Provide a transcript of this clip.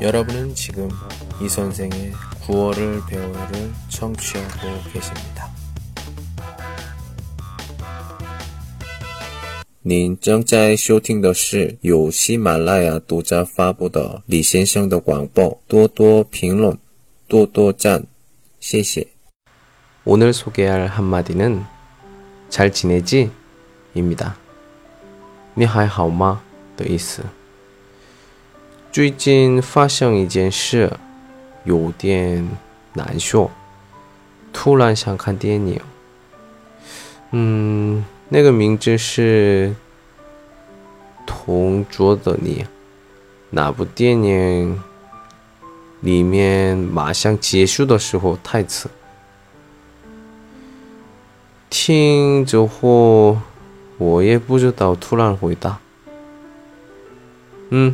여러분은 지금 이 선생의 구월을 배워요를 청취하고 계십니다. 您正在收听的是由喜马拉雅独家发布的李先生的广播。多多评论，多多赞，谢谢。 오늘 소개할 한마디는 잘 지내지? 입니다. 你还好吗?的意思。 最近发生一件事，有点难受，突然想看电影。嗯。那个名字是《同桌的你》，那部电影里面马上结束的时候台词。听着后，我也不知道，突然回答：“嗯，